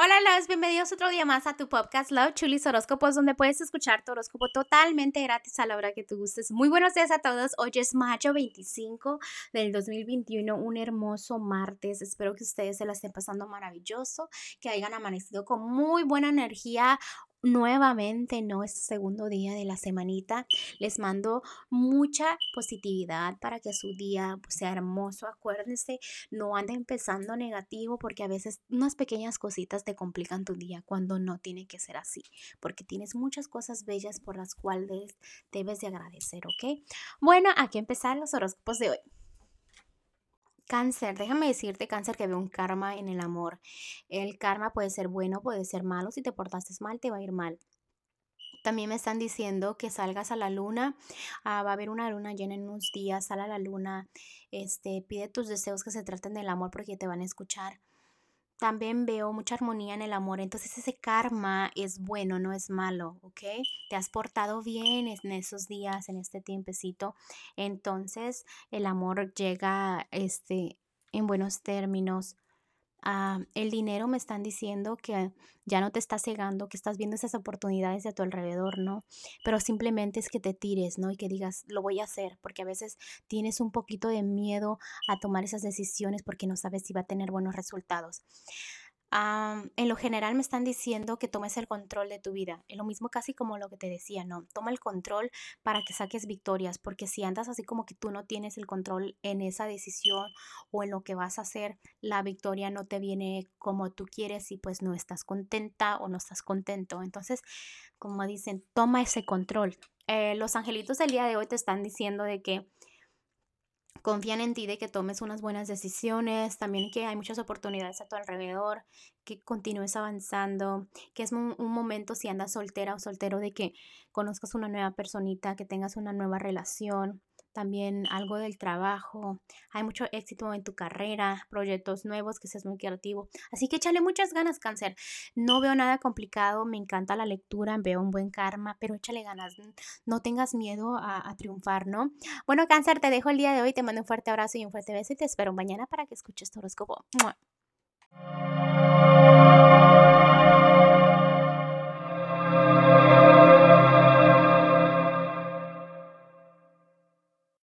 Hola, loves, bienvenidos otro día más a tu podcast Love Chulis Horóscopos, donde puedes escuchar tu horóscopo totalmente gratis a la hora que tú gustes. Muy buenos días a todos. Hoy es mayo 25 del 2021, un hermoso martes. Espero que ustedes se la estén pasando maravilloso, que hayan amanecido con muy buena energía nuevamente, ¿no? Este segundo día de la semanita. Les mando mucha positividad para que su día pues, sea hermoso. Acuérdense, no ande empezando negativo porque a veces unas pequeñas cositas te complican tu día cuando no tiene que ser así, porque tienes muchas cosas bellas por las cuales debes de agradecer, ¿ok? Bueno, aquí empezar los horóscopos de hoy. Cáncer, déjame decirte, cáncer, que veo un karma en el amor. El karma puede ser bueno, puede ser malo. Si te portaste mal, te va a ir mal. También me están diciendo que salgas a la luna. Ah, va a haber una luna llena en unos días. Sal a la luna. Este, pide tus deseos que se traten del amor porque te van a escuchar también veo mucha armonía en el amor. Entonces ese karma es bueno, no es malo, ¿ok? Te has portado bien en esos días, en este tiempecito. Entonces el amor llega este, en buenos términos. Ah, el dinero me están diciendo que ya no te está cegando, que estás viendo esas oportunidades de tu alrededor, ¿no? Pero simplemente es que te tires, ¿no? Y que digas, lo voy a hacer, porque a veces tienes un poquito de miedo a tomar esas decisiones porque no sabes si va a tener buenos resultados en lo general me están diciendo que tomes el control de tu vida. Es lo mismo casi como lo que te decía, ¿no? Toma el control para que saques victorias, porque si andas así como que tú no tienes el control en esa decisión o en lo que vas a hacer, la victoria no te viene como tú quieres y pues no estás contenta o no estás contento. Entonces, como dicen, toma ese control. Eh, los angelitos del día de hoy te están diciendo de que confían en ti de que tomes unas buenas decisiones, también que hay muchas oportunidades a tu alrededor, que continúes avanzando, que es un, momento si andas soltera o soltero de que conozcas una nueva personita, que tengas una nueva relación, también algo del trabajo, hay mucho éxito en tu carrera, proyectos nuevos, que seas muy creativo. Así que échale muchas ganas, cáncer. No veo nada complicado, me encanta la lectura, veo un buen karma, pero échale ganas, no tengas miedo a, triunfar, ¿no? Bueno, cáncer, te dejo el día de hoy, te mando un fuerte abrazo y un fuerte beso y te espero mañana para que escuches tu horóscopo.